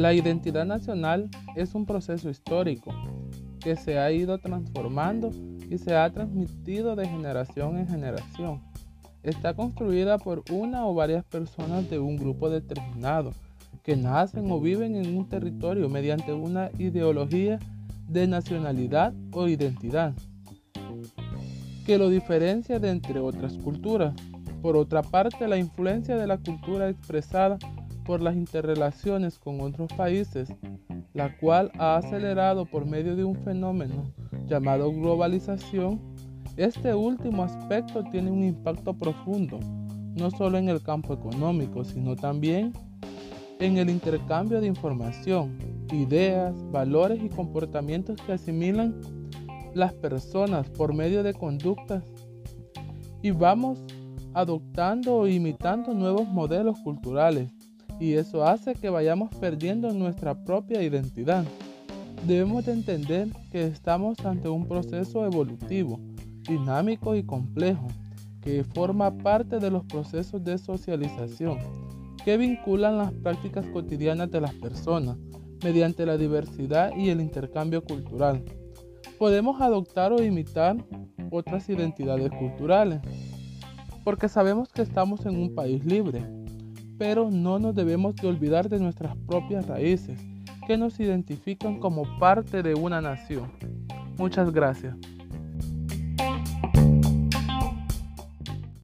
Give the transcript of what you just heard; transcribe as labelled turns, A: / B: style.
A: La identidad nacional es un proceso histórico que se ha ido transformando y se ha transmitido de generación en generación. Está construida por una o varias personas de un grupo determinado que nacen o viven en un territorio mediante una ideología de nacionalidad o identidad que lo diferencia de entre otras culturas. Por otra parte, la influencia de la cultura expresada por las interrelaciones con otros países, la cual ha acelerado por medio de un fenómeno llamado globalización, este último aspecto tiene un impacto profundo, no solo en el campo económico, sino también en el intercambio de información, ideas, valores y comportamientos que asimilan las personas por medio de conductas. Y vamos adoptando o imitando nuevos modelos culturales y eso hace que vayamos perdiendo nuestra propia identidad. Debemos de entender que estamos ante un proceso evolutivo, dinámico y complejo, que forma parte de los procesos de socialización que vinculan las prácticas cotidianas de las personas mediante la diversidad y el intercambio cultural. Podemos adoptar o imitar otras identidades culturales, porque sabemos que estamos en un país libre, pero no nos debemos de olvidar de nuestras propias raíces, que nos identifican como parte de una nación. Muchas gracias.